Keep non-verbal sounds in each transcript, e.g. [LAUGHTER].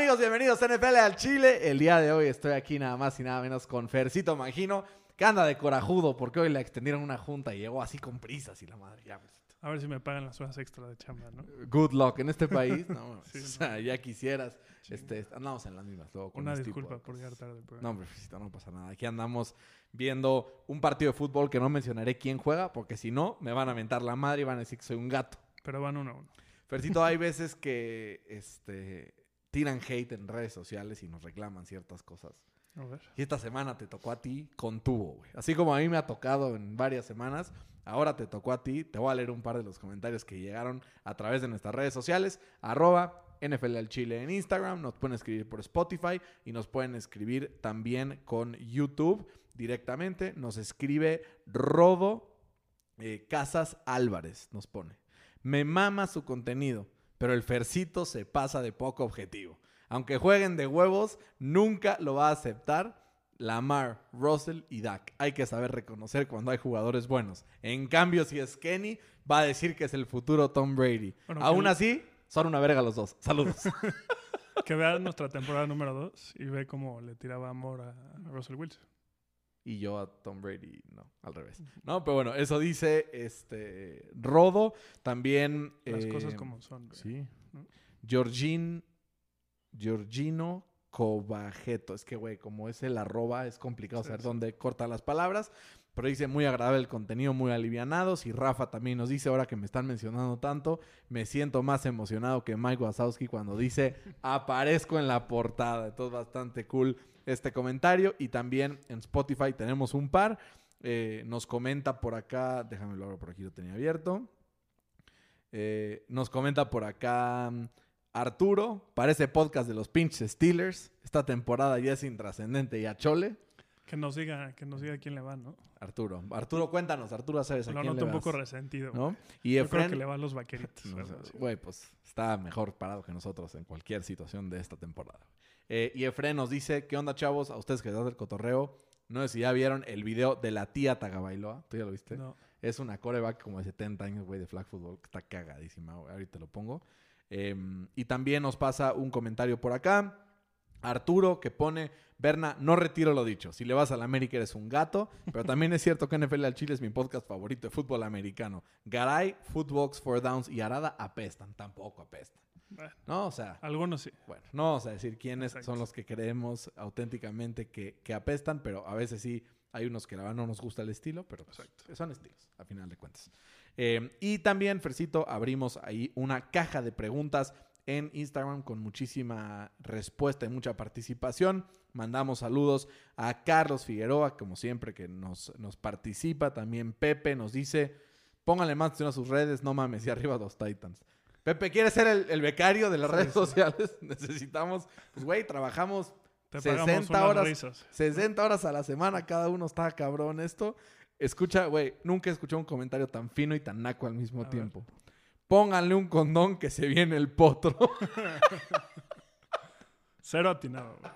¿Qué tal amigos? Bienvenidos a NFL al Chile. El día de hoy estoy aquí nada más y nada menos con Fercito Magino, que anda de corajudo porque hoy le extendieron una junta y llegó así con prisas y la madre. Ya, Fercito. A ver si me pagan las horas extra de chamba, ¿no? Good luck en este país. No, [LAUGHS] Sí, o sea, ya quisieras. Este, andamos en las mismas luego con Una este tipo disculpa por llegar tarde. Pero... No, hombre, Fercito, no pasa nada. Aquí andamos viendo un partido de fútbol que no mencionaré quién juega, porque si no, me van a mentar la madre y van a decir que soy un gato. pero van uno a uno. Fercito, hay veces que este, tiran hate en redes sociales y nos reclaman ciertas cosas. A ver. Y esta semana te tocó a ti con tubo, güey. Así como a mí me ha tocado en varias semanas, ahora te tocó a ti. Te voy a leer un par de los comentarios que llegaron a través de nuestras redes sociales. Arroba NFL al Chile en Instagram. Nos pueden escribir por Spotify y nos pueden escribir también con YouTube directamente. Nos escribe Rodo eh, Casas Álvarez, nos pone. Me mama su contenido, pero el Fercito se pasa de poco objetivo. Aunque jueguen de huevos, nunca lo va a aceptar Lamar, Russell y Dak. Hay que saber reconocer cuando hay jugadores buenos. En cambio, si es Kenny, va a decir que es el futuro Tom Brady. Bueno, Aún que- así, son una verga los dos. Saludos. [LAUGHS] Que vean nuestra temporada número 2 y ve cómo le tiraba amor a Russell Wilson. Y yo a Tom Brady, no, al revés. No, pero bueno, eso dice este Rodo. También. Las eh, cosas como son. güey. Sí. ¿no? Georgin, Georgino Cobajeto. Es que, güey, como es el arroba, es complicado Sí, saber sí. dónde corta las palabras. Pero dice muy agradable el contenido, muy alivianados. Y Rafa también nos dice, ahora que me están mencionando tanto, me siento más emocionado que Mike Wazowski cuando dice, aparezco en la portada. Entonces, bastante cool este comentario. Y también en Spotify tenemos un par. Eh, nos comenta por acá, déjame lo abro por aquí, lo tenía abierto. Eh, nos comenta por acá mm, Arturo, parece podcast de los pinches Steelers. Esta temporada ya es intrascendente y a Chole. Que nos diga, que nos diga quién le va, ¿no? Arturo, Arturo, cuéntanos, Arturo, sabes a Lo quién noto le un poco vas, resentido. ¿no? Y Yo creo que le va a los vaqueritos. [LAUGHS] no güey, pues está mejor parado que nosotros en cualquier situación de esta temporada. Eh, y Efren nos dice, ¿qué onda, chavos? A ustedes que dan el cotorreo, no sé si ya vieron el video de la tía Tagabailoa. ¿Tú ya lo viste? No. Es una coreback como de 70 años, güey, de flag football, que está cagadísima, güey. Ahorita lo pongo. Eh, y también nos pasa un comentario por acá. Arturo que pone, Berna, no retiro lo dicho. Si le vas a la América eres un gato, pero también es cierto que NFL al Chile es mi podcast favorito de fútbol americano. Garay, Footbox, Four Downs y Arada apestan, tampoco apestan. Bueno, No, o sea, algunos sí. bueno, no vamos a decir quiénes Exacto. son los que creemos auténticamente que, que apestan, pero a veces sí hay unos que la verdad no nos gusta el estilo, pero pues, son estilos, a final de cuentas. Eh, y también, Fercito, abrimos ahí una caja de preguntas en Instagram con muchísima respuesta y mucha participación. Mandamos saludos a Carlos Figueroa, como siempre, que nos, nos participa. También Pepe nos dice, pónganle más atención a sus redes, no mames, y arriba los Titans. Pepe, ¿quieres ser el, el becario de las Sí, redes sí. sociales? [LAUGHS] Necesitamos, pues güey, trabajamos Te 60 pagamos unas horas. risas. 60 horas a la semana, cada uno está cabrón esto. Escucha, güey, nunca he escuchado un comentario tan fino y tan naco al mismo A ver. Pónganle un condón que se viene el potro. [LAUGHS] Cero atinado, güey.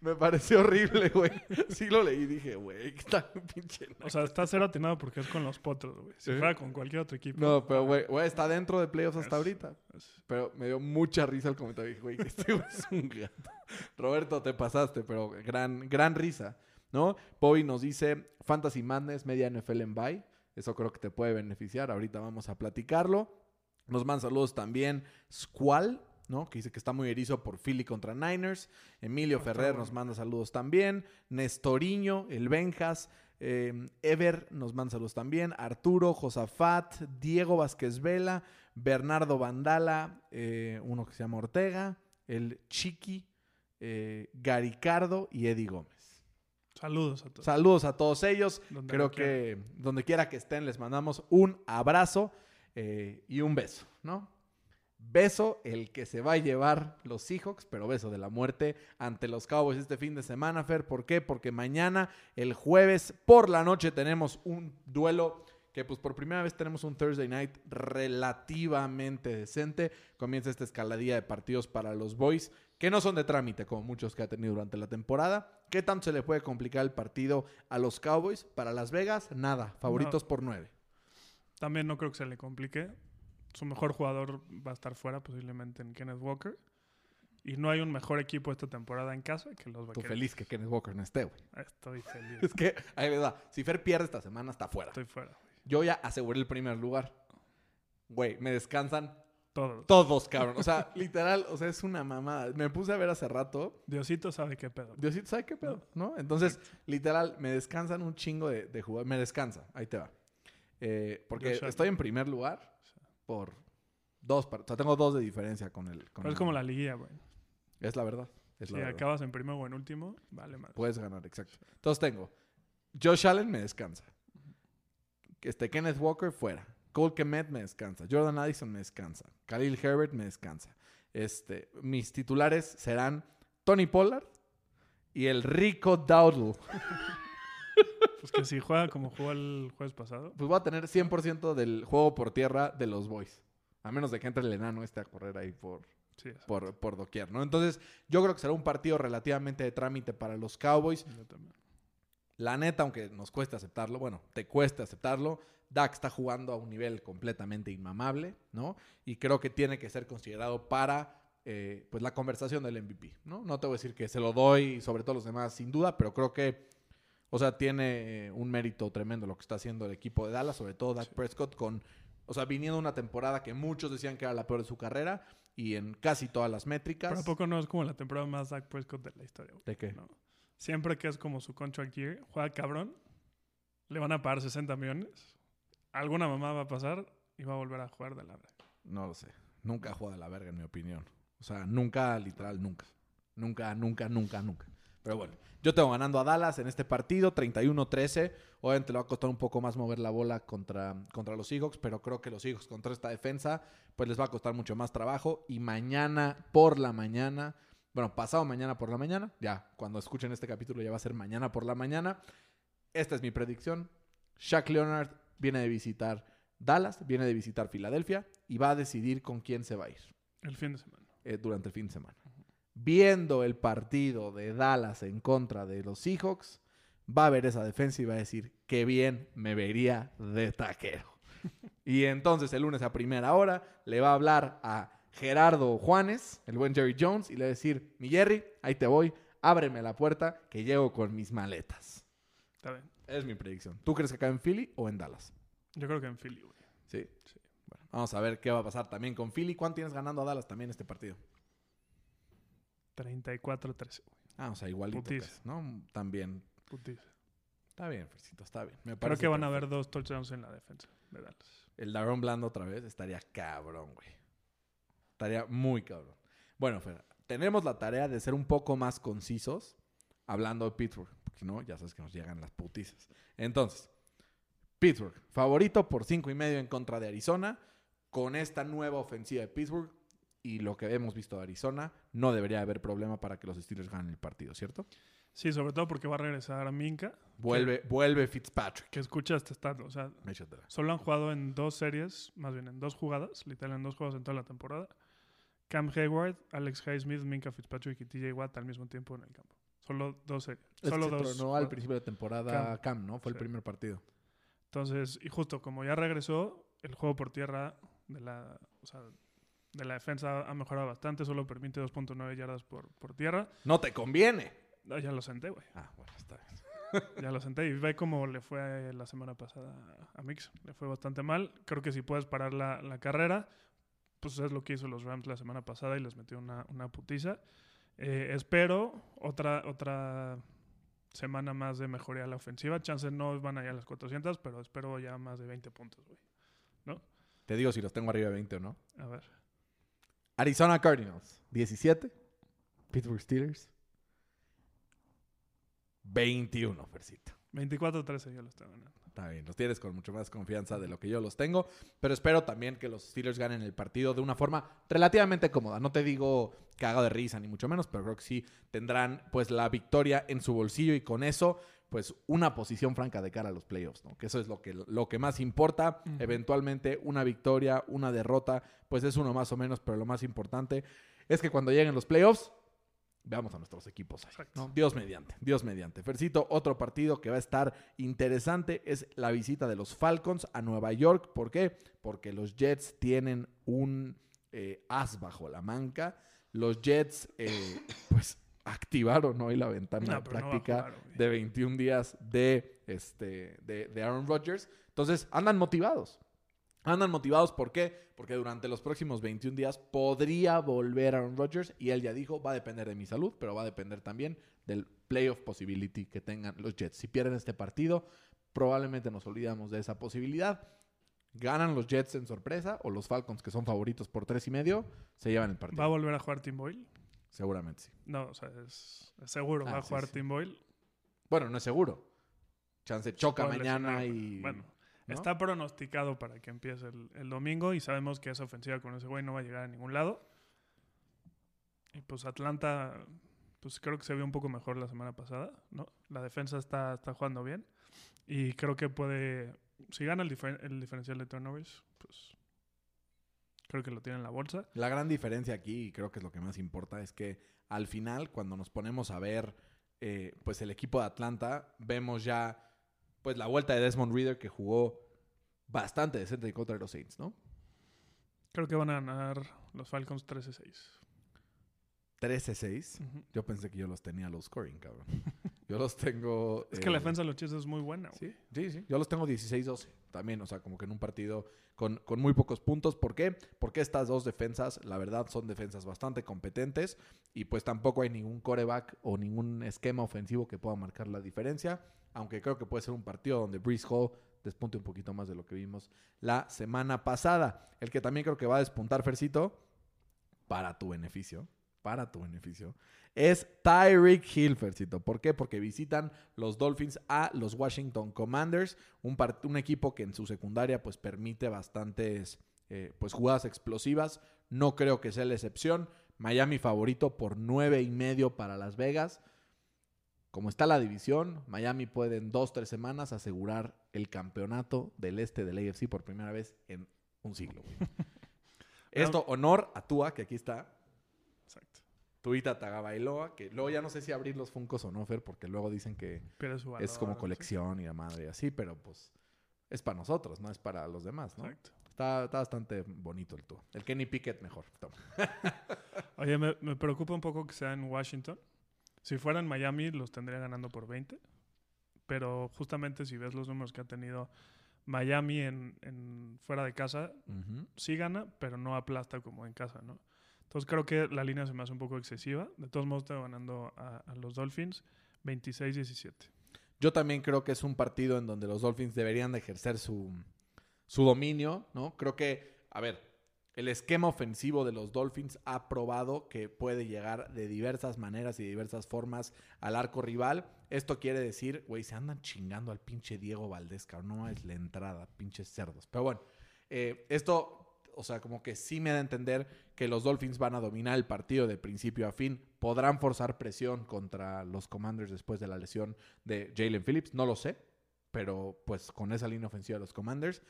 Me pareció horrible, güey. Sí lo leí y dije, güey, que está pinche. naco". O sea, está cero atinado porque es con los potros, güey. Si ¿Sí? fuera con cualquier otro equipo. No, pero güey, güey, está dentro de playoffs hasta Es- ahorita. es- Pero me dio mucha risa el comentario. Dije, güey, que este güey es un gato. Roberto, te pasaste, pero gran, gran risa, ¿no? Bobby nos dice, Fantasy Madness, media NFL en bye. Eso creo que te puede beneficiar. Ahorita vamos a platicarlo. Nos mandan saludos también Squall, ¿no? Que dice que está muy erizo por Philly contra Niners. Emilio Ah, Ferrer nos manda saludos también. Nestoriño, el Benjas. eh, Ever nos manda saludos también. Arturo, Josafat, Diego Vázquez Vela, Bernardo Vandala, eh, uno que se llama Ortega, el Chiqui, eh, Garicardo y Eddie Gómez. Saludos a todos. Saludos a todos ellos. Donde Creo que donde quiera que estén les mandamos un abrazo eh, y un beso, ¿no? Beso el que se va a llevar los Seahawks, pero beso de la muerte ante los Cowboys este fin de semana, Fer. ¿Por qué? Porque mañana, el jueves por la noche, tenemos un duelo que pues por primera vez tenemos un Thursday night relativamente decente. Comienza esta escaladilla de partidos para los Boys, que no son de trámite como muchos que ha tenido durante la temporada. ¿Qué tanto se le puede complicar el partido a los Cowboys? Para Las Vegas, nada. Favoritos por nueve. También no creo que se le complique. Su mejor jugador va a estar fuera, posiblemente en Kenneth Walker. Y no hay un mejor equipo esta temporada en casa que los Vaqueros. feliz que Kenneth Walker no esté, güey. Estoy feliz. [LAUGHS] Es que, ahí va. Si Fer pierde esta semana, está fuera. Estoy fuera. Yo ya aseguré el primer lugar. Güey, me descansan Todos. todos, cabrón. O sea, [LAUGHS] literal, o sea, es una mamada. Me puse a ver hace rato. Diosito sabe qué pedo. Diosito, ¿sabe qué pedo? ¿No? Entonces, literal, me descansan un chingo de, de jugar. Me descansa. Ahí te va. Eh, porque estoy en primer lugar por dos. O sea, tengo dos de diferencia con el. Con Pero es el- como la liguilla, güey. Es la verdad. Es Si la verdad. acabas en primero o en último, vale madre. Puedes ganar, exacto. Entonces tengo. Josh Allen me descansa. Este Kenneth Walker fuera. Cole Kemet me descansa. Jordan Addison me descansa. Khalil Herbert me descansa. Este, mis titulares serán Tony Pollard y el Rico Dowdle. [LAUGHS] Pues que si juega como jugó el jueves pasado. Pues voy a tener 100% del juego por tierra de los Boys. A menos de que entre el enano este a correr ahí por, Sí, por, por doquier, ¿no? Entonces, yo creo que será un partido relativamente de trámite para los Cowboys. Yo también. La neta, aunque nos cueste aceptarlo, bueno, te cueste aceptarlo, Dak está jugando a un nivel completamente inmamable, ¿no? Y creo que tiene que ser considerado para eh, pues la conversación del MVP, ¿no? No te voy a decir que se lo doy sobre todos los demás, sin duda, pero creo que, o sea, tiene eh, un mérito tremendo lo que está haciendo el equipo de Dallas, sobre todo Dak Prescott, con, o sea, viniendo una temporada que muchos decían que era la peor de su carrera y en casi todas las métricas. Pero ¿a poco no es como la temporada más Dak Prescott de la historia, güey? ¿De qué? No. Siempre que es como su contract year, juega cabrón, le van a pagar 60 millones, alguna mamá va a pasar y va a volver a jugar de la verga. No lo sé. Nunca ha de la verga, en mi opinión. O sea, nunca, literal, nunca. Nunca, nunca, nunca, nunca. Pero bueno, yo tengo ganando a Dallas en este partido, 31-13. Obviamente le va a costar un poco más mover la bola contra, contra los Seahawks, pero creo que los Seahawks contra esta defensa, pues les va a costar mucho más trabajo. Y mañana por la mañana, bueno, pasado mañana por la mañana, ya, cuando escuchen este capítulo ya va a ser mañana por la mañana. Esta es mi predicción. Shaq Leonard viene de visitar Dallas, viene de visitar Filadelfia y va a decidir con quién se va a ir El fin de semana. eh, durante el fin de semana. Viendo el partido de Dallas en contra de los Seahawks, va a ver esa defensa y va a decir, qué bien me vería de taquero. y entonces el lunes a primera hora le va a hablar a Gerardo Juanes, el buen Jerry Jones, y le va a decir, mi Jerry, ahí te voy, ábreme la puerta que llego con mis maletas. Está bien. Es mi predicción. ¿Tú crees que acá en Philly o en Dallas? Yo creo que en Philly, güey. Sí. Sí. Bueno, vamos a ver qué va a pasar también con Philly. ¿Cuánto tienes ganando a Dallas también este partido? 34-13, güey. Ah, o sea, igualito, casi, ¿no? También. Putiza. Está bien, Fercito, está bien. Me Creo que van a haber dos touchdowns en la defensa de Dallas. El Daron Blando otra vez estaría cabrón, güey. Estaría muy cabrón. Bueno, Fer, tenemos la tarea de ser un poco más concisos hablando de Pittsburgh. Porque si no, ya sabes que nos llegan las putizas. Entonces, Pittsburgh, favorito por cinco y medio en contra de Arizona. Con esta nueva ofensiva de Pittsburgh y lo que hemos visto de Arizona, no debería haber problema para que los Steelers ganen el partido, ¿cierto? Sí, sobre todo porque va a regresar Minka, Vuelve, vuelve Fitzpatrick. que escucha este stat. O sea, Échatela. solo han jugado en dos series, más bien en dos jugadas, literal en dos juegos en toda la temporada. Cam Hayward, Alex Highsmith, Minka Fitzpatrick y TJ Watt al mismo tiempo en el campo. Solo dos series. Es Solo que se dos. tronó al principio de temporada Cam, ¿no? Fue el primer partido. Entonces, y justo como ya regresó, el juego por tierra de la, o sea, de la defensa ha mejorado bastante, solo permite 2.9 yardas por, por tierra. No te conviene. Ya lo senté, güey. Ah, bueno, está bien. [LAUGHS] Ya lo senté y ve cómo le fue la semana pasada a Mix. Le fue bastante mal. Creo que si puedes parar la, la carrera, pues es lo que hizo los Rams la semana pasada y les metió una, una putiza. Eh, espero otra, otra semana más de mejoría a la ofensiva. Chances no van allá a las 400, pero espero ya más de 20 puntos, güey. Te digo si los tengo arriba de 20 o no. A ver. Arizona Cardinals, 17. Pittsburgh Steelers, 21, Fercito. 24-13 yo lo estoy ganando. Está bien, los tienes con mucho más confianza de lo que yo los tengo, pero espero también que los Steelers ganen el partido de una forma relativamente cómoda. No te digo que haga de risa ni mucho menos, pero creo que sí tendrán pues la victoria en su bolsillo y con eso pues una posición franca de cara a los playoffs, ¿no? Que eso es lo que, lo que más importa. Eventualmente una victoria, una derrota, pues es uno más o menos, pero lo más importante es que cuando lleguen los playoffs veamos a nuestros equipos ahí. ¿no? Dios mediante, Dios mediante. Fercito, otro partido que va a estar interesante es la visita de los Falcons a Nueva York. ¿Por qué? Porque los Jets tienen un eh, as bajo la manca. Los Jets, eh, [COUGHS] pues, activaron hoy la ventana No, de no práctica jugar, de 21 días de, este, de, de Aaron Rodgers. Entonces, andan motivados. Andan motivados, ¿por qué? Porque durante los próximos 21 días podría volver Aaron Rodgers y él ya dijo, va a depender de mi salud, pero va a depender también del playoff possibility que tengan los Jets. Si pierden este partido, probablemente nos olvidamos de esa posibilidad. Ganan los Jets en sorpresa o los Falcons, que son favoritos por tres y medio, se llevan el partido. ¿Va a volver a jugar Tim Boyle? Seguramente sí. No, o sea, es, es seguro. Ah, va a jugar sí. Tim Boyle. Bueno, no es seguro. Chance choca mañana y... Bueno, ¿no? está pronosticado para que empiece el, el domingo y sabemos que esa ofensiva con ese güey no va a llegar a ningún lado. Y pues Atlanta, pues creo que se vio un poco mejor la semana pasada, ¿no? La defensa está, está jugando bien y creo que puede, si gana el, difer- el diferencial de turnovers, pues creo que lo tiene en la bolsa. La gran diferencia aquí, y creo que es lo que más importa, es que al final, cuando nos ponemos a ver eh, pues el equipo de Atlanta, vemos ya pues la vuelta de Desmond Reader que jugó bastante decente en contra los Saints, ¿no? Creo que van a ganar los Falcons 13-6. 13-6. Ujú. Yo pensé que yo los tenía low scoring, cabrón. [LAUGHS] Yo los tengo... Es que la eh, defensa de los Chiefs es muy buena. güey. Sí, sí, sí. Yo los tengo 16-12 también, o sea, como que en un partido con, con muy pocos puntos. ¿Por qué? Porque estas dos defensas, la verdad, son defensas bastante competentes y pues tampoco hay ningún coreback o ningún esquema ofensivo que pueda marcar la diferencia, aunque creo que puede ser un partido donde Breeze Hall despunte un poquito más de lo que vimos la semana pasada. El que también creo que va a despuntar, Fercito, para tu beneficio, para tu beneficio, es Tyreek Hill, Fercito. ¿Por qué? Porque visitan los Dolphins a los Washington Commanders, un equipo que en su secundaria pues permite bastantes eh, pues jugadas explosivas. No creo que sea la excepción. Miami favorito por nueve y medio para Las Vegas. Como está la división, Miami puede en dos, tres semanas asegurar el campeonato del este del AFC por primera vez en un siglo. [LAUGHS] Esto, honor a Tua, que aquí está. Exacto. Tuita Tagabailoa, que luego ya no sé si abrir los Funcos o no, Fer, porque luego dicen que es como colección y la madre y así, pero pues es para nosotros, no es para los demás. ¿no? Exacto. Está, está bastante bonito el Tua. El Kenny Pickett mejor. Toma. [LAUGHS] Oye, me, me preocupa un poco que sea en Washington. Si fuera en Miami, los tendría ganando por 20. Pero justamente si ves los números que ha tenido Miami en, en fuera de casa, sí gana, pero no aplasta como en casa, ¿no? Entonces creo que la línea se me hace un poco excesiva. De todos modos, estoy ganando a, a los Dolphins 26-17. Yo también creo que es un partido en donde los Dolphins deberían de ejercer su, su dominio, ¿no? Creo que, a ver, el esquema ofensivo de los Dolphins ha probado que puede llegar de diversas maneras y diversas formas al arco rival. Esto quiere decir, güey, se andan chingando al pinche Diego Valdés, cabrón. No es la entrada, pinches cerdos. Pero bueno, eh, esto, o sea, como que sí me da a entender que los Dolphins van a dominar el partido de principio a fin. Podrán forzar presión contra los Commanders después de la lesión de Jalen Phillips. No lo sé, pero pues con esa línea ofensiva de los Commanders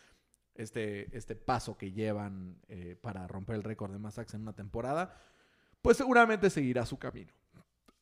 este, este paso que llevan eh, para romper el récord de más sacks en una temporada, pues seguramente seguirá su camino.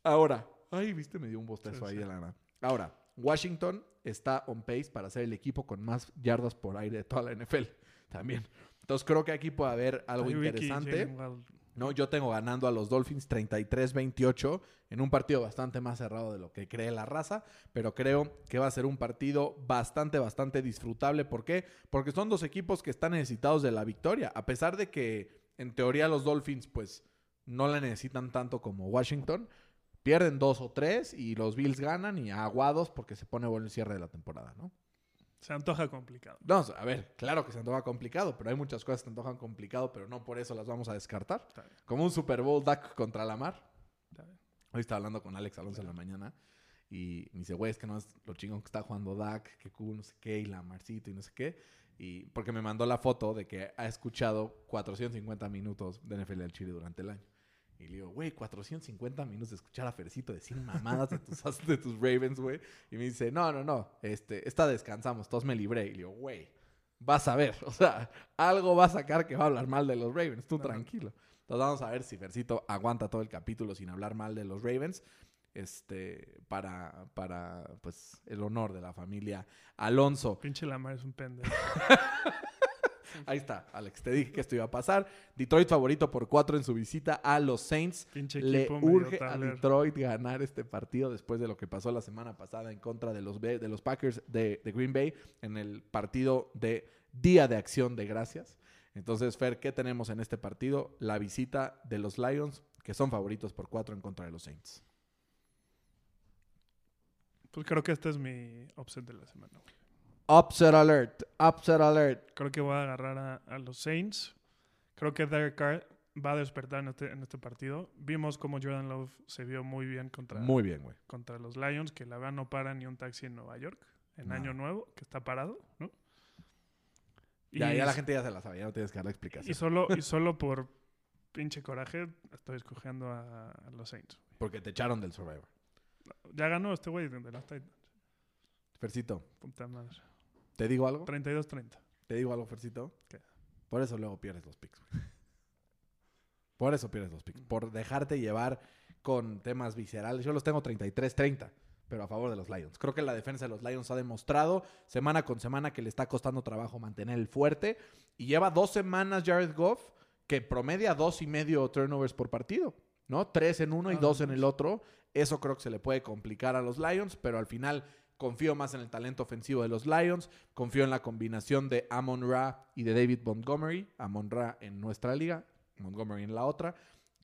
Ahora, ay, viste, me dio un bostezo Sí, ahí sí. de la nada. Ahora, Washington está on pace para ser el equipo con más yardas por aire de toda la NFL también. Entonces creo que aquí puede haber algo interesante. Jalen. No, yo tengo ganando a los Dolphins 33-28 en un partido bastante más cerrado de lo que cree la raza, pero creo que va a ser un partido bastante, bastante disfrutable. ¿Por qué? Porque son dos equipos que están necesitados de la victoria, a pesar de que en teoría los Dolphins pues no la necesitan tanto como Washington. Pierden dos o tres y los Bills ganan y aguados porque se pone bueno el cierre de la temporada, ¿no? Se antoja complicado. No, a ver, claro que se antoja complicado, pero hay muchas cosas que se antojan complicado, pero no por eso las vamos a descartar. Como un Super Bowl Duck contra está bien. Hoy estaba hablando con Alex Alonso en la mañana y me dice, güey, es que no es lo chingón que está jugando Dak, que cool, no sé qué, y Lamarcito y no sé qué. Y porque me mandó la foto de que ha escuchado 450 minutos de NFL al Chile durante el año. Y le digo, güey, 450 minutos de escuchar a Fercito decir mamadas de tus, [LAUGHS] de tus Ravens, güey. Y me dice, no, no, no, este, esta descansamos, todos me libré. Y le digo, güey, vas a ver, [LAUGHS] o sea, algo va a sacar que va a hablar mal de los Ravens, tú No, tranquilo. Entonces vamos a ver si Fercito aguanta todo el capítulo sin hablar mal de los Ravens. Este, para, para, pues, el honor de la familia Alonso. Pinche Lamar es un pendejo. [LAUGHS] Ahí está, Alex. Te dije que esto iba a pasar. Detroit favorito por cuatro en su visita a los Saints. Pinche Le urge a. Detroit ganar este partido después de lo que pasó la semana pasada en contra de los, de los Packers de, de Green Bay en el partido de Día de Acción de Gracias. Entonces, Fer, ¿qué tenemos en este partido? La visita de los Lions, que son favoritos por cuatro en contra de los Saints. Pues creo que este es mi upset de la semana. güey. Upset alert, upset alert. Creo que voy a agarrar a, a los Saints. Creo que Derek Carr va a despertar en este, en este partido. Vimos cómo Jordan Love se vio muy bien contra, Muy bien, güey. contra los Lions, que la verdad no para ni un taxi en Nueva York en. Año Nuevo, que está parado, ¿no? Ya, Y ya la gente ya se la sabe, ya no tienes que dar la Y explicación. solo, y solo por pinche coraje estoy escogiendo a, a los Saints. Porque te echaron del Survivor. Ya ganó este güey de los Titans. Fercito, Puta madre. ¿Te digo algo? 32-30. ¿Te digo algo, Fercito? ¿Qué? Por eso luego pierdes los picks. Por eso pierdes los picks. Por dejarte llevar con temas viscerales. Yo los tengo 33-30, pero a favor de los Lions. Creo que la defensa de los Lions ha demostrado semana con semana que le está costando trabajo mantener el fuerte. Y lleva dos semanas Jared Goff que promedia dos y medio turnovers por partido. ¿No? Tres en uno y Ah, dos en el otro. Eso creo que se le puede complicar a los Lions, pero al final confío más en el talento ofensivo de los Lions. Confío en la combinación de Amon Ra y de David Montgomery. Amon Ra en nuestra liga, Montgomery en la otra,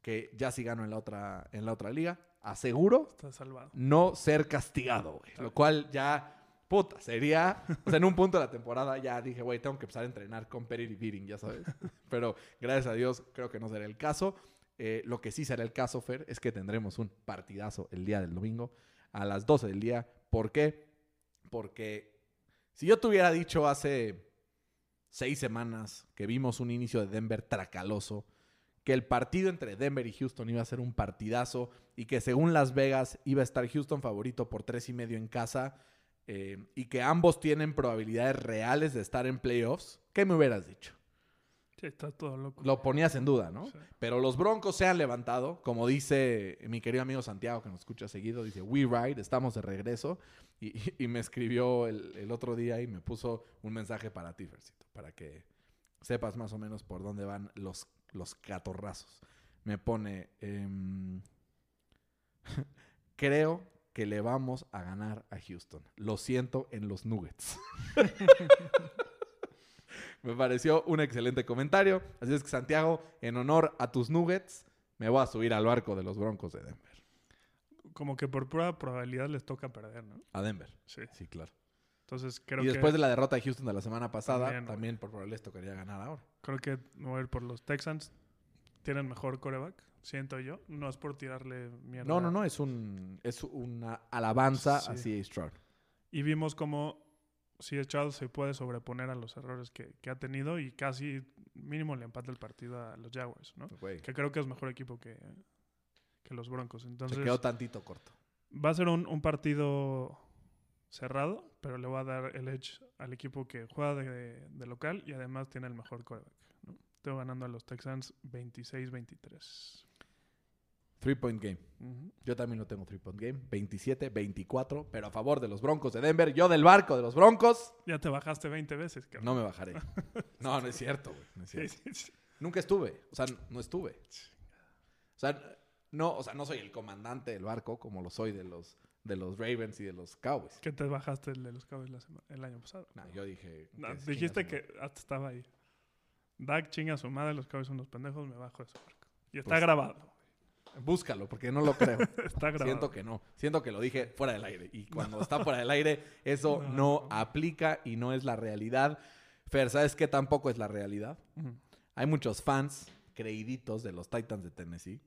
que ya sí gano en la otra, en la otra liga. Aseguro Está salvado. no ser castigado, güey. Lo cual ya, puta, sería... O sea, en un punto de la temporada ya dije, güey, tengo que empezar a entrenar competitive eating, ya sabes. [LAUGHS] Pero gracias a Dios creo que no será el caso. Eh, lo que sí será el caso, Fer, es que tendremos un partidazo el día del domingo a las 12 del día. ¿Por qué? Porque si yo te hubiera dicho hace seis semanas que vimos un inicio de Denver tracaloso, que el partido entre Denver y Houston iba a ser un partidazo y que según Las Vegas iba a estar Houston favorito por tres y medio en casa eh, y que ambos tienen probabilidades reales de estar en playoffs, ¿qué me hubieras dicho? Sí, está todo loco. Lo ponías en duda, ¿no? Sí. Pero los Broncos se han levantado, como dice mi querido amigo Santiago, que nos escucha seguido, dice, We Ride, estamos de regreso. Y, y me escribió el, el otro día y me puso un mensaje para ti, Fercito, para que sepas más o menos por dónde van los, los catorrazos. Me pone, em, [LAUGHS] creo que le vamos a ganar a Houston. Lo siento en los Nuggets. [LAUGHS] Me pareció un excelente comentario. Así es que, Santiago, en honor a tus Nuggets, me voy a subir al barco de los Broncos de Denver. Como que por pura probabilidad les toca perder, ¿no? A Denver. Sí. Sí, claro. Entonces creo y después que de la derrota de Houston de la semana pasada, También, por probabilidad tocaría ganar ahora. creo que me voy a ir por los Texans. Tienen mejor coreback, siento yo. No es por tirarle mierda. No, no, no, es un es una alabanza Sí. a C.A. Stroud. Y vimos como si Charles se puede sobreponer a los errores que, que ha tenido y casi mínimo le empata el partido a los Jaguars, ¿no? Que creo que es mejor equipo que, que los Broncos. Entonces se quedó tantito corto. va a ser un, un partido cerrado, pero le va a dar el edge al equipo que juega de, de local y además tiene el mejor. ¿no? Estoy ganando a los Texans 26-23. Three point game. Yo también lo tengo three point game. 27-24, pero a favor de los Broncos de Denver. Yo del barco de los Broncos. Ya te bajaste 20 veces, cabrón. No me bajaré. [LAUGHS] No, no es cierto, güey. No es Sí, cierto. sí, sí. Nunca estuve. O sea, no estuve. O sea, no, o sea, no soy el comandante del barco como lo soy de los, de los Ravens y de los Cowboys. Que te bajaste el de los Cowboys la el año pasado. No, yo dije. No, que dijiste que hasta estaba ahí. Dak chinga a su madre, los Cowboys son unos pendejos, me bajo de su barco. Y está Pues- grabado. Búscalo, porque no lo creo. [LAUGHS] Está grabado. Siento que no. Siento que lo dije fuera del aire. Y cuando está fuera del aire, eso [LAUGHS] No. no aplica y no es la realidad. Fer, ¿sabes qué tampoco es la realidad? Hay muchos fans creíditos de los Titans de Tennessee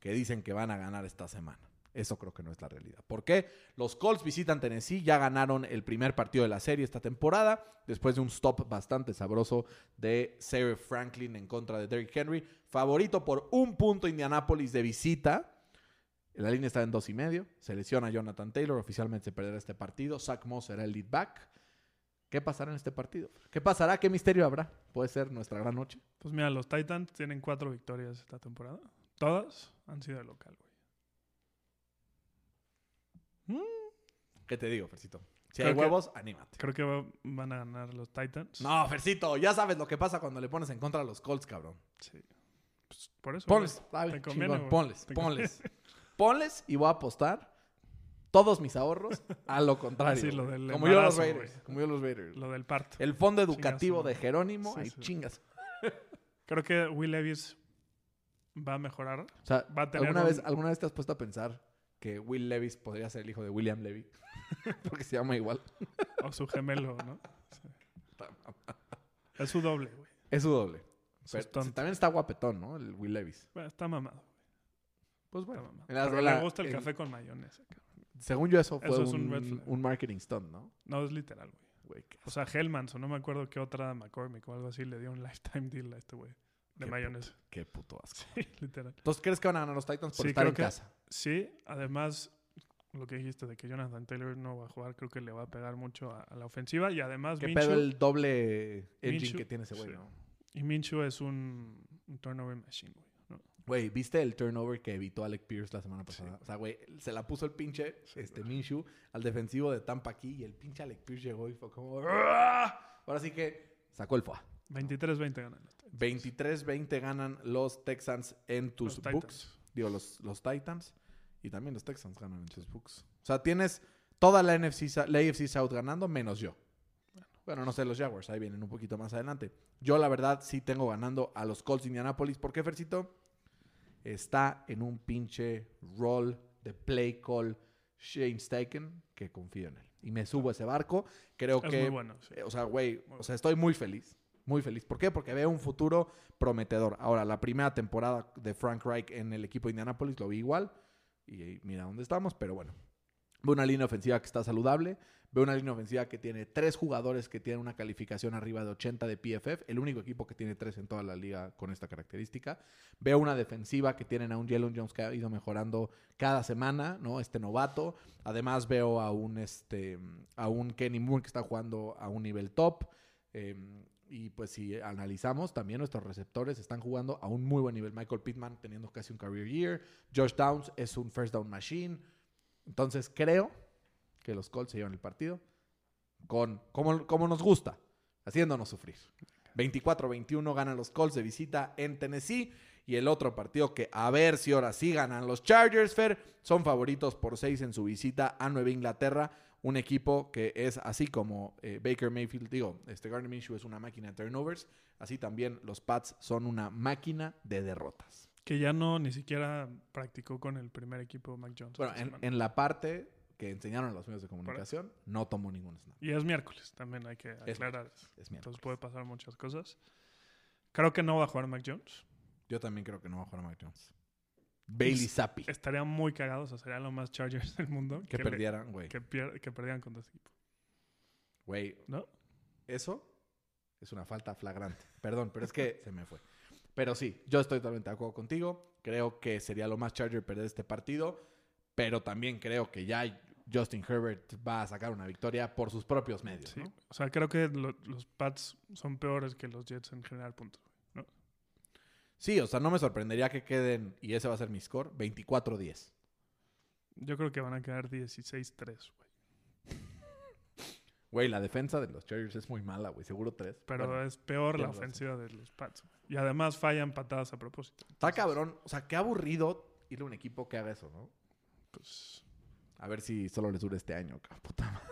que dicen que van a ganar esta semana. Eso creo que no es la realidad. ¿Por qué? Los Colts visitan Tennessee, ya ganaron el primer partido de la serie esta temporada, después de un stop bastante sabroso de Sarah Franklin en contra de Derrick Henry. Favorito por un punto Indianapolis de visita. La línea está en dos y medio. Se lesiona Jonathan Taylor, oficialmente se perderá este partido. Zach Moss será el lead back. ¿Qué pasará en este partido? ¿Qué pasará? ¿Qué misterio habrá? Puede ser nuestra gran noche. Pues mira, los Titans tienen cuatro victorias esta temporada. Todas han sido de local, güey. ¿Qué te digo, Fercito? Si Creo hay que- huevos, anímate. Creo que va- van a ganar los Titans. No, Fercito, ya sabes lo que pasa cuando le pones en contra a los Colts, cabrón. Sí. Pues, por eso. Ponles, güey. Te conviene, chingón, güey. ponles, Te ponles. [LAUGHS] Ponles y voy a apostar todos mis ahorros a lo contrario. Sí, lo güey. del como yo los embarazo, Raiders. güey. Como yo los Raiders. Lo del parto. El fondo Chingas, educativo de. Jerónimo, Sí, ahí sí. chingas. Creo que Will Levis va a mejorar. O sea, Va a tener ¿alguna, un- vez, ¿alguna vez te has puesto a pensar que Will Levis podría ser el hijo de William Levy? [LAUGHS] Porque se llama igual. O su gemelo, ¿no? [LAUGHS] Sí. Es su doble, güey. Es su doble. Pero stunt. también está guapetón, ¿no? El Will Levis. Bueno, está mamado. Pues Está bueno. mamado. en la- Pero en la- le gusta el en- café con mayonesa. cabrón. Según yo, eso fue Eso es un, marketing stunt, ¿no? No, es literal, güey. Güey, O sea, Hellmans o no me acuerdo qué otra McCormick o algo así le dio un lifetime deal a este güey. De Qué mayonesa. Qué puto asco. Sí, [LAUGHS] literal. Entonces, ¿crees que van a ganar los Titans por Sí, estar en que- casa? Sí, además, lo que dijiste de que Jonathan Taylor no va a jugar, creo que le va a pegar mucho a, a la ofensiva. Y además, ¿Qué Minshew, pedo el doble engine que tiene ese güey, sí. no? y Minshew es un, un turnover machine, güey. Güey, ¿viste el turnover que evitó Alec Pierce la semana pasada? O sea, güey, se la puso el pinche este, Minshew al defensivo de Tampa aquí y el pinche Alec Pierce llegó y fue como... "¡Ah!". Ahora sí que sacó el FOA. 23-20 ganan. 23-20 ganan los Texans en tus Los books. Titans. Digo, los, los Titans. Y también los Texans ganan en tus books. O sea, tienes toda la, NFC, la AFC South ganando menos yo. Bueno, no sé, los Jaguars, ahí vienen un poquito más adelante. Yo, la verdad, sí tengo ganando a los Colts de Indianapolis. ¿Por qué, Fercito? Está en un pinche roll de play call Shane Steichen que confío en él. Y me subo a ese barco. Creo Es que muy bueno. sí. eh, O sea, güey, o sea, estoy muy feliz. Muy feliz. ¿Por qué? Porque veo un futuro prometedor. Ahora, la primera temporada de Frank Reich en el equipo de Indianapolis lo vi igual. Y mira dónde estamos, pero bueno. Veo una línea ofensiva que está saludable. Veo una línea ofensiva que tiene tres jugadores que tienen una calificación arriba de 80 de PFF. El único equipo que tiene tres en toda la liga con esta característica. Veo una defensiva que tienen a un Jalen Jones que ha ido mejorando cada semana, ¿no? Este novato. Además veo a un, este, a un Kenny Moore que está jugando a un nivel top. Eh, y pues si analizamos, también nuestros receptores están jugando a un muy buen nivel. Michael Pittman teniendo casi un career year. Josh Downs es un first down machine. Entonces creo que los Colts se llevan el partido con como, como nos gusta, haciéndonos sufrir. 24-21 ganan los Colts de visita en Tennessee. Y el otro partido que a ver si ahora sí ganan los Chargers, Fer, son favoritos por 6 en su visita a Nueva Inglaterra. Un equipo que es así como eh, Baker Mayfield, digo, este Gardner Minshew es una máquina de turnovers, así también los Pats son una máquina de derrotas. Que ya no ni siquiera practicó con el primer equipo Mac Jones. Bueno, en, la parte que enseñaron a los medios de comunicación, no tomó ningún snap. Y es miércoles, también hay que aclarar. Es Entonces miércoles. puede pasar muchas cosas. Creo que no va a jugar Mac Jones. Yo también creo que no va a jugar Mike Jones. Bailey Zappi. Estaría muy cagado, o sea, sería lo más Chargers del mundo. Que perdieran, güey. que, pier- que perdieran contra este equipo. Güey, ¿No? eso es una falta flagrante. Perdón, pero es que se me fue. Pero sí, yo estoy totalmente de acuerdo contigo. Creo que sería lo más Charger perder este partido. Pero también creo que ya Justin Herbert va a sacar una victoria por sus propios medios. Sí. ¿no? O sea, creo que lo- los Pats son peores que los Jets en general, punto. Sí, o sea, no me sorprendería que queden, y ese va a ser mi score, 24-10. Yo creo que van a quedar 16-3, güey. Güey, la defensa de los Chargers es muy mala, güey. Seguro tres. Pero Bueno, es peor la ofensiva de los Pats. güey. Y además fallan patadas a propósito. Está cabrón. O sea, qué aburrido ir a un equipo que haga eso, ¿no? Pues, A ver si solo les dura este año, cabrón. Puta madre.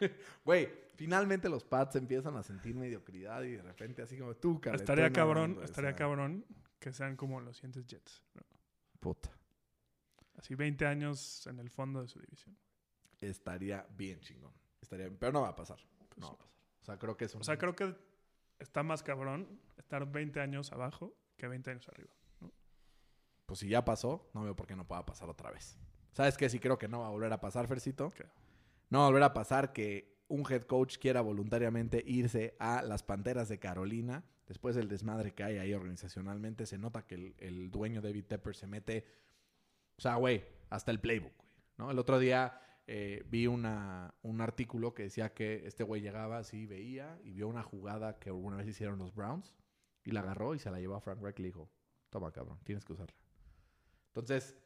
[LAUGHS] Güey, finalmente los Pats empiezan a sentir mediocridad y de repente así como tú, cara. estaría cabrón, mamando", o estaría cabrón que sean como los siguientes Jets. ¿no? Puta. Así 20 años en el fondo de su división. Estaría bien chingón. Estaría Pero no va a pasar. No va a pasar. O sea, creo que es un... O sea, creo que está más cabrón estar 20 años abajo que 20 años arriba. Pues si ya pasó, no veo por qué no pueda pasar otra vez. ¿Sabes qué? Sí creo que no va a volver a pasar, Fercito. ¿Qué? No va a volver a pasar que un head coach quiera voluntariamente irse a las Panteras de Carolina. Después del desmadre que hay ahí organizacionalmente, se nota que el, el dueño David Tepper se mete, o sea, güey, hasta el playbook, güey. ¿no? El otro día eh, vi una, un artículo que decía que este güey llegaba así, veía y vio una jugada que alguna vez hicieron los Browns y la agarró y se la llevó a Frank Reich y le dijo, toma cabrón, tienes que usarla. Entonces,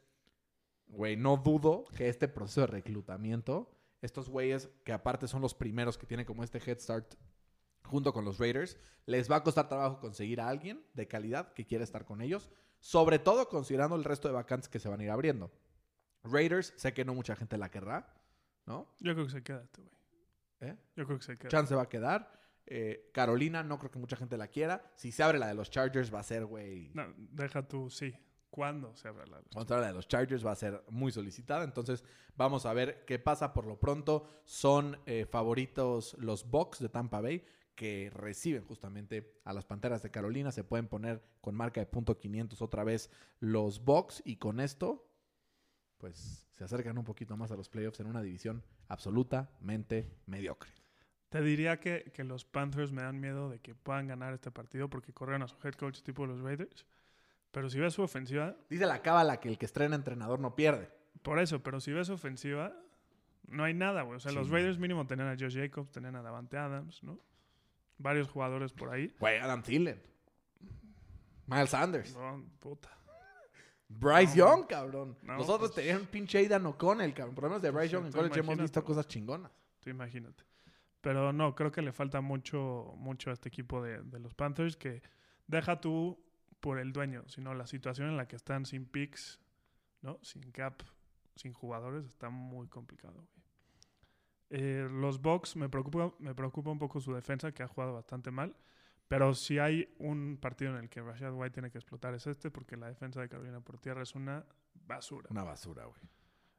güey, no dudo que este proceso de reclutamiento estos güeyes que aparte son los primeros que tienen como este head start junto con los Raiders, les va a costar trabajo conseguir a alguien de calidad que quiera estar con ellos, sobre todo considerando el resto de vacantes que se van a ir abriendo. Raiders, sé que no mucha gente la querrá, ¿no? Yo creo que se queda este güey. ¿Eh? Yo creo que se queda. Chance va a quedar. Eh, Carolina, no creo que mucha gente la quiera. Si se abre la de los Chargers, va a ser, güey. No, deja tú, sí. ¿Cuándo se abre la Contra la de los Chargers va a ser muy solicitada. Entonces, vamos a ver qué pasa. Por lo pronto, son eh, favoritos los Bucks de Tampa Bay que reciben justamente a las Panteras de Carolina. Se pueden poner con marca de punto 500 otra vez los Bucks. Y con esto, pues se acercan un poquito más a los playoffs en una división absolutamente mediocre. Te diría que, que, los Panthers me dan miedo de que puedan ganar este partido porque corren a su head coach tipo los Raiders. Pero si ves su ofensiva. Dice la cábala que el que estrena entrenador no pierde. Por eso, pero si ves su ofensiva, no hay nada, güey. O sea, Sí. los Raiders mínimo tenían a Josh Jacobs, tenían a Davante Adams, ¿no? Varios jugadores por ahí. Güey, Adam Thielen. Miles Sanders. No, puta. Bryce No, Young, cabrón. no, Los otros pues- tenían un pinche Aidan O'Connell, cabrón. Por lo menos de Bryce Pues, Young en college hemos visto cosas chingonas. Tú imagínate. Pero no, creo que le falta mucho, mucho a este equipo de, de los Panthers que deja tú por el dueño, sino la situación en la que están sin picks, ¿no? Sin cap, sin jugadores, está muy complicado, güey. Eh, los Bucks me preocupa, me preocupa un poco su defensa, que ha jugado bastante mal. Pero si hay un partido en el que Rashad White tiene que explotar es este, porque la defensa de Carolina por tierra es una basura. Una basura, güey.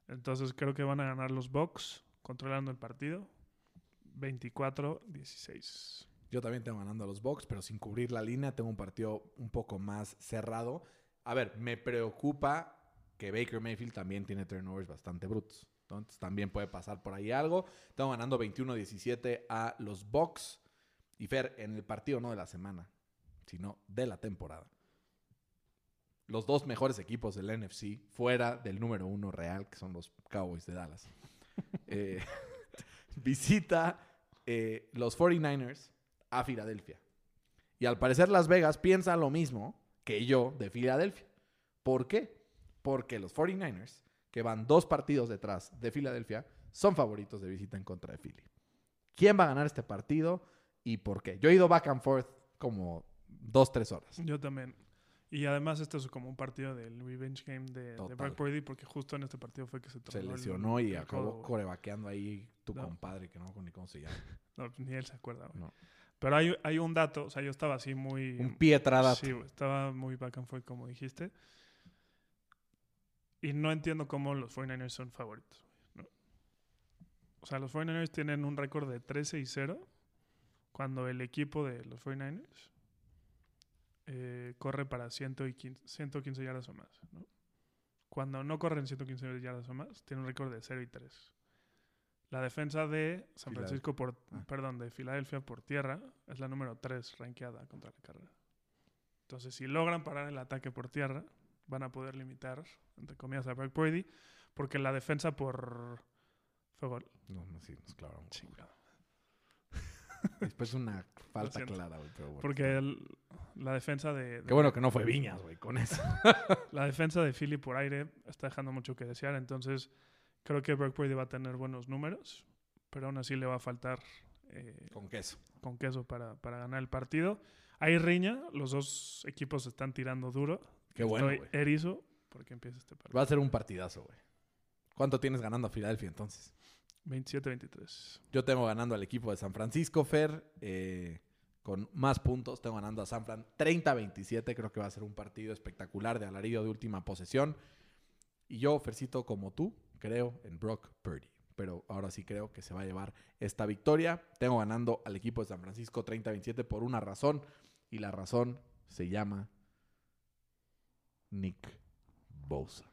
Entonces creo que van a ganar los Bucks controlando el partido 24-16. Yo también tengo ganando a los Bucks, pero sin cubrir la línea. Tengo un partido un poco más cerrado. A ver, me preocupa que Baker Mayfield también tiene turnovers bastante brutos. Entonces también puede pasar por ahí algo. Tengo ganando 21-17 a los Bucks. Y Fer, en el partido no de la semana, sino de la temporada. Los dos mejores equipos del NFC, fuera del número uno real, que son los Cowboys de Dallas. [LAUGHS] Eh, [LAUGHS] visita eh, los 49ers a Filadelfia. Y al parecer Las Vegas piensa lo mismo que yo de Filadelfia. ¿Por qué? Porque los 49ers, que van dos partidos detrás de Filadelfia, son favoritos de visita en contra de Philly. ¿Quién va a ganar este partido y por qué? Yo he ido back and forth como dos, tres horas. Yo también. Y además esto es como un partido del revenge game de, de. Brock Purdy porque justo en este partido fue que se Se el- lesionó y acabó corebaqueando ahí tu No. compadre, que no ni cómo se llama. [LAUGHS] No, pues ni él se acuerda. güey. No. Pero hay, hay un dato, o sea, yo estaba así muy... Un pietradato. Sí, estaba muy back and forth como dijiste. Y no entiendo cómo los 49ers son favoritos. ¿no? O sea, los 49ers tienen un récord de 13 y 0 cuando el equipo de los 49ers eh, corre para 115, 115 yardas o más. ¿no? Cuando no corren 115 yardas o más, tiene un récord de 0 y 3. La defensa de San Francisco por, Ah. perdón, de Filadelfia por tierra es la número 3 rankeada contra la carrera. Entonces, si logran parar el ataque por tierra, van a poder limitar, entre comillas, a Brock Purdy, porque la defensa por... Fue gol. No, no, sí, nos clavamos. [LAUGHS] Chingado. Después una falta clara, güey, pero bueno. Porque el- la defensa de, de- Qué bueno que no fue Viñas, güey, con eso. [LAUGHS] la defensa de Philly por aire está dejando mucho que desear, entonces creo que Brock Purdy va a tener buenos números, pero aún así le va a faltar eh, con queso. con queso para, para ganar el partido. Hay riña, los dos equipos están tirando duro. Qué bueno, Estoy erizo porque empieza este partido. Va a ser un partidazo, güey. ¿Cuánto tienes ganando a Filadelfia entonces? 27-23. Yo tengo ganando al equipo de San Francisco, Fer, eh, con más puntos. Tengo ganando a San Fran 30-27. Creo que va a ser un partido espectacular de alarido de última posesión. Y yo, Fercito, como tú, creo en Brock Purdy. Pero ahora sí creo que se va a llevar esta victoria. Tengo ganando al equipo de San Francisco 30-27 por una razón. Y la razón se llama Nick Bosa.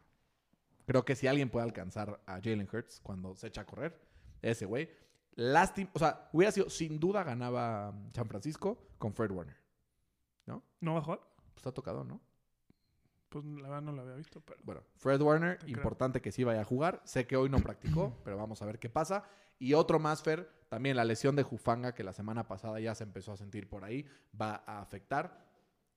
Creo que si alguien puede alcanzar a Jalen Hurts cuando se echa a correr, ese güey. Lástima, o sea, hubiera sido, sin duda ganaba San Francisco con Fred Warner. ¿No va a jugar? Pues está tocado, ¿no? Pues la verdad no lo había visto, pero... Bueno, Fred Warner, creo. importante que sí vaya a jugar. Sé que hoy no practicó, [CLEARS THROAT] pero vamos a ver qué pasa. Y otro más, Fer, también la lesión de Jufanga, que la semana pasada ya se empezó a sentir por ahí, va a afectar.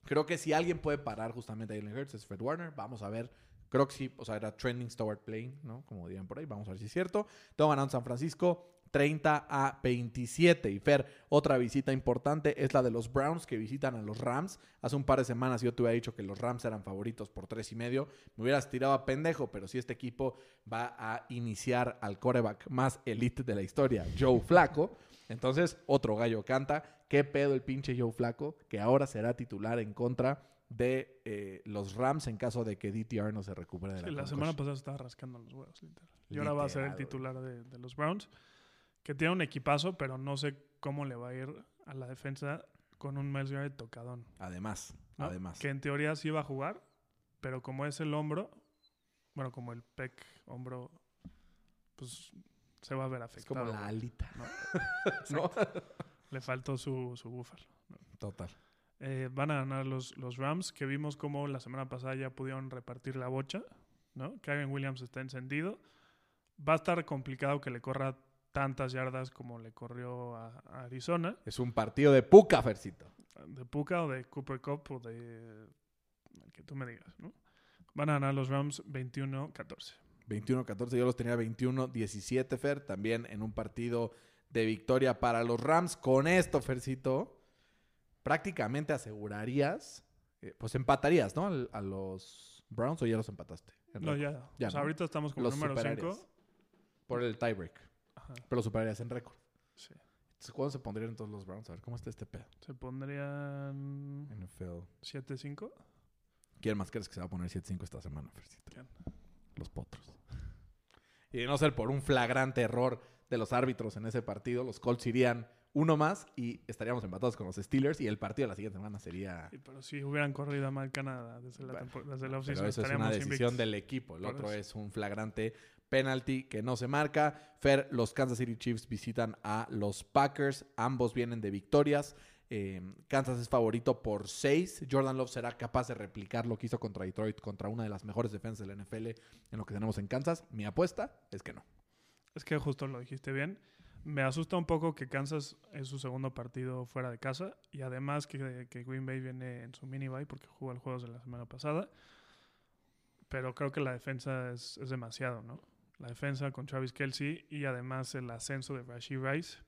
Creo que si alguien puede parar justamente a Jalen Hurts es Fred Warner. Vamos a ver Creo que sí, o sea, era trending start playing, ¿no? Como dirían por ahí. Vamos a ver si es cierto. Tengo ganando San Francisco 30 a 27. Y Fer, otra visita importante es la de los Browns que visitan a los Rams. Hace un par de semanas yo te hubiera dicho que los Rams eran favoritos por tres y medio. Me hubieras tirado a pendejo, pero si este equipo va a iniciar al coreback más elite de la historia, Joe Flaco. Entonces, otro gallo canta. ¿Qué pedo el pinche Joe Flaco? Que ahora será titular en contra de eh, los Rams en caso de que DTR no se recupere de Sí, la la concussion. semana pasada estaba rascando los huevos, literal. Y ahora va a ser el titular de, de los Browns, que tiene un equipazo, pero no sé cómo le va a ir a la defensa con un Miles Garrett tocadón. Además, ¿no? además. Que en teoría sí va a jugar, pero como es el hombro, bueno, como el pec hombro, pues se va a ver Es afectado. como la alita. ¿no? [LAUGHS] ¿no? Le faltó su, su búfalo. Total. Eh, van a ganar los, los Rams, que vimos como la semana pasada ya pudieron repartir la bocha, ¿no? Kevin Williams está encendido. Va a estar complicado que le corra tantas yardas como le corrió a, a Arizona, Es un partido de puca, Fercito. de Puka o de Cooper Cup o de el que tú me digas, ¿no? Van a ganar los Rams 21-14. 21-14, yo los tenía 21-17, Fer. También en un partido de victoria para los Rams. Con esto, Fercito, prácticamente asegurarías, eh, pues empatarías, ¿no? Al- A los Browns o ya los empataste. No, ya. Ya, o sea, ¿no? ahorita estamos como Los número superarías. 5. Por el tiebreak. Pero superarías en récord. Sí. Entonces, ¿cuándo se pondrían entonces los Browns? A ver, ¿cómo está este pedo? Se pondrían NFL. 7-5. ¿Quién más crees que se va a poner 7-5 esta semana, Fercito? ¿Quién? Los potros. Y de no ser por un flagrante error de los árbitros en ese partido, los Colts irían uno más y estaríamos empatados con los Steelers y el partido de la siguiente semana sería... Sí, pero si hubieran corrido mal Canadá desde la, Bueno, desde la Pero eso es una decisión invictos. del equipo. El Por otro eso. es un flagrante penalty que no se marca. Fer, los Kansas City Chiefs visitan a los Packers. Ambos vienen de victorias. Eh, Kansas es favorito por 6. Jordan Love será capaz de replicar lo que hizo contra Detroit, contra una de las mejores defensas de la NFL en lo que tenemos en Kansas. Mi apuesta es que no. Es que justo lo dijiste bien. Me asusta un poco que Kansas es su segundo partido fuera de casa y además que, que Green Bay viene en su mini bye porque jugó el juegos de la semana pasada. Pero creo que la defensa es demasiado, ¿no? La defensa con Travis Kelsey y además el ascenso de Rashid Rice,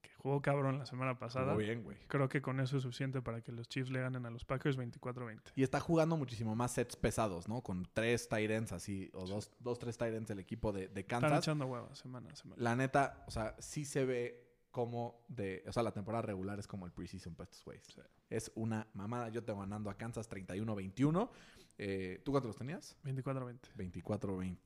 que jugó cabrón la semana pasada. Muy bien, güey. Creo que con eso es suficiente para que los Chiefs le ganen a los Packers 24-20. Y está jugando muchísimo más sets pesados, ¿no? Con tres ends así, o dos, dos tres ends del equipo de, de Están Kansas. echando huevas semana a semana. La neta, o sea, sí se ve como de. O sea, la temporada regular es como el preseason para estos güeyes. Sí. Es una mamada. Yo tengo ganando a Kansas 31-21. Eh, ¿Tú cuántos los tenías? 24-20. 24-20.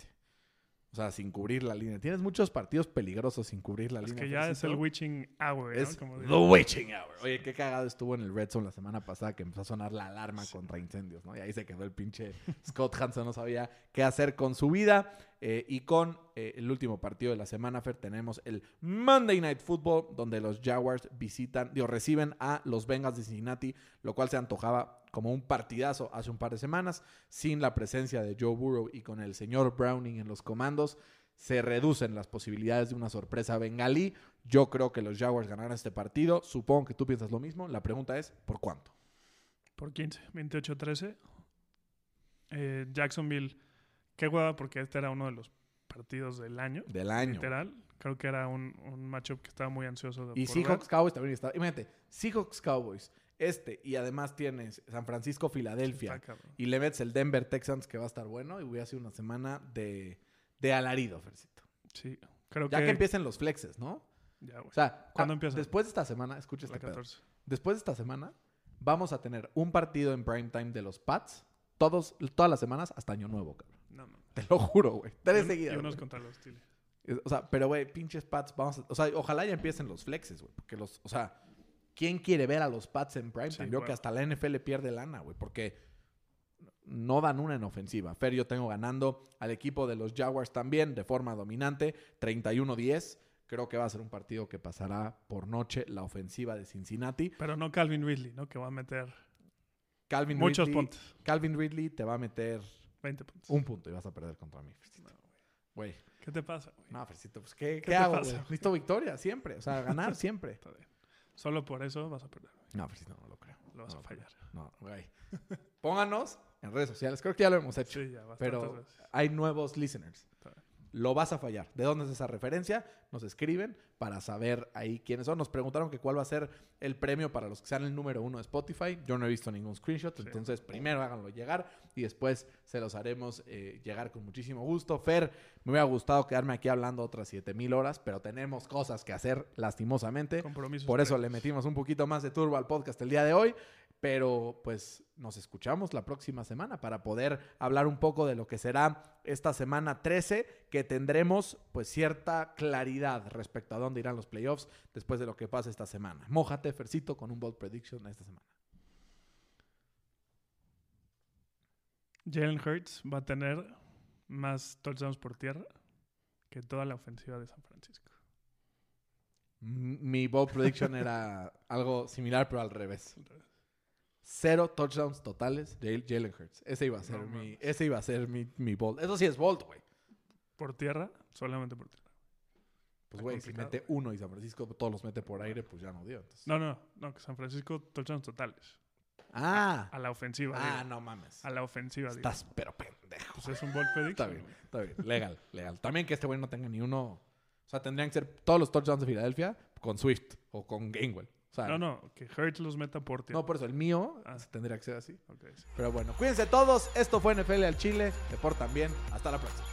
O sea, sin cubrir la línea. Tienes muchos partidos peligrosos sin cubrir la Es línea. que ya es el witching hour, ¿no? Es Como The. Witching Hour. Oye, qué cagado estuvo en el Red Zone la semana pasada que empezó a sonar la alarma contra incendios, ¿no? Y ahí se quedó el pinche [LAUGHS] Scott Hanson, no sabía qué hacer con su vida. Eh, y con eh, el último partido de la semana, Fer, tenemos el Monday Night Football, donde los Jaguars visitan, digo, reciben a los Bengals de Cincinnati, lo cual se antojaba como un partidazo hace un par de semanas, sin la presencia de Joe Burrow y con el señor Browning en los comandos se reducen las posibilidades de una sorpresa bengalí. Yo creo que los Jaguars ganarán este partido. Supongo que tú piensas lo mismo. La pregunta es, ¿por cuánto? Por 15, 28-13. Eh, Jacksonville, qué hueva, porque este era uno de los partidos del año. Del año. Literal. Creo que era un, un matchup que estaba muy ansioso. de- Y por Seahawks ver. Cowboys también está. Imagínate, Seahawks Cowboys, este, y además tienes San Francisco, Filadelfia. Y le metes el Denver Texans, que va a estar bueno. Y voy a hacer una semana de, de alarido, Fercito. Sí, creo Ya que. que empiecen los flexes, ¿no? Ya, güey. O sea, ¿Cuándo cua- empiezan? Después de esta semana, escucha este pedo. 14. Después de esta semana, vamos a tener un partido en prime time de los Pats. Todos, todas las semanas hasta Año Nuevo, cabrón. No, no. Te lo juro, güey. Tres seguidas. Y unos güey. contra los Steelers. O sea, pero, güey, pinches Pats, vamos a- O sea, ojalá ya empiecen los flexes, güey. Porque los... O sea, ¿quién quiere ver a los Pats en prime Sí? Yo que hasta la NFL pierde lana, güey. Porque no dan una en ofensiva. Fer, yo tengo ganando al equipo de los Jaguars también de forma dominante. 31-10. Creo que va a ser un partido que pasará por noche la ofensiva de Cincinnati. Pero no Calvin Ridley, ¿no? Que va a meter Calvin muchos Ridley- puntos. Calvin Ridley te va a meter 20 puntos. un punto y vas a perder contra mí, Fercito. Güey. ¿Qué te pasa, güey? no, Fercito, pues ¿qué, ¿Qué ¿qué te hago, pasa? Necesito victoria siempre, o sea, [LAUGHS] ganar siempre. Está bien. Solo por eso vas a perder. No, Fercito, no lo creo. lo vas No, a fallar. No, güey. [LAUGHS] Pónganos en redes sociales. Creo que ya lo hemos hecho. Sí, ya, pero veces. hay nuevos listeners. Lo vas a fallar. ¿De dónde es esa referencia? Nos escriben para saber ahí quiénes son. Nos preguntaron que cuál va a ser el premio para los que sean el número uno de Spotify. Yo no he visto ningún screenshot, Sí. entonces primero háganlo llegar y después se los haremos eh, llegar con muchísimo gusto. Fer, me hubiera gustado quedarme aquí hablando otras 7000 horas, pero tenemos cosas que hacer lastimosamente. Compromisos Por eso le metimos un poquito más de turbo al podcast el día de hoy. Pero pues nos escuchamos la próxima semana para poder hablar un poco de lo que será esta semana 13, que tendremos pues cierta claridad respecto a dónde irán los playoffs después de lo que pase esta semana. Mójate, Fercito, con un bold prediction esta semana. Jalen Hurts va a tener más touchdowns por tierra que toda la ofensiva de San Francisco. Mi bold prediction era algo similar, pero al revés. Cero touchdowns totales de Jalen Hurts. Ese iba a ser No mi, ese iba a ser mi, mi bold. Eso sí es bold, güey. Por tierra, solamente por tierra. Pues, güey, si mete uno y San Francisco todos los mete por aire, pues ya no dio. entonces. No, no, no, que San Francisco touchdowns totales. Ah, A la ofensiva. ah, digo. no mames. A la ofensiva. digo. Estás pero pendejo. Pues es un bold prediction. Está bien, está bien. Legal, [LAUGHS] legal. También que este güey no tenga ni uno. O sea, tendrían que ser todos los touchdowns de Filadelfia con Swift o con Gainwell. No, no, que Hurts los meta por tierra. no, por eso el mío Ah. tendría que ser así. Sí. Pero bueno, cuídense todos. Esto fue NFL al Chile. Te portan bien. Hasta la próxima.